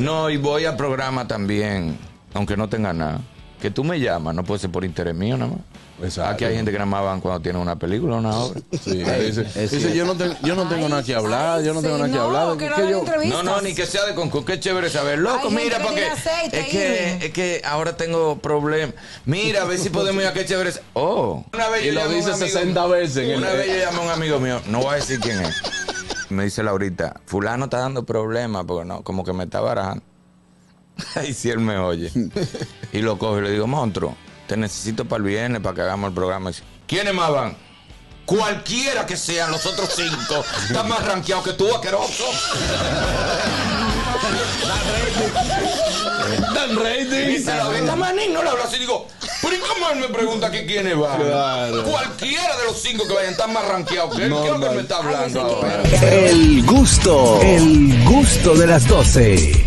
No, y voy a programa también, aunque no tenga nada. Que tú me llamas, no puede ser por interés mío nada más. Exacto. Aquí hay gente que nada más van cuando tienen una película o una obra. Sí, dice, dice, yo no tengo, yo no tengo nada que hablar, yo no tengo Sí, nada que hablar. que ¿Qué no yo-. No, no, ni que sea de concurso, qué chévere saber. Loco, mira, porque tiene es que, es que ahora tengo problemas. Mira, a ver si podemos ir a qué chévere. Oh, una vez Y yo lo dice amigo 60 mío. veces en el- Una vez yo llamé a un amigo mío, no voy a decir quién es. Me dice Laurita, fulano está dando problemas porque no, como que me está barajando. Ay, si él me oye. Y lo cojo y le digo, monstruo, te necesito para el viernes para que hagamos el programa. Y dice, ¿Quiénes más van? Cualquiera que sean los otros cinco, está más rankeado que tú, asqueroso. Dan rating. Y se la venta manín, no le hablo así. Digo, pero ¿y cómo él me pregunta que quiénes van? Claro. Cualquiera de los cinco que vayan están más rankeados que él. ¿Qué es lo que él me está hablando Ay, ahora? El gusto, el gusto de las 12.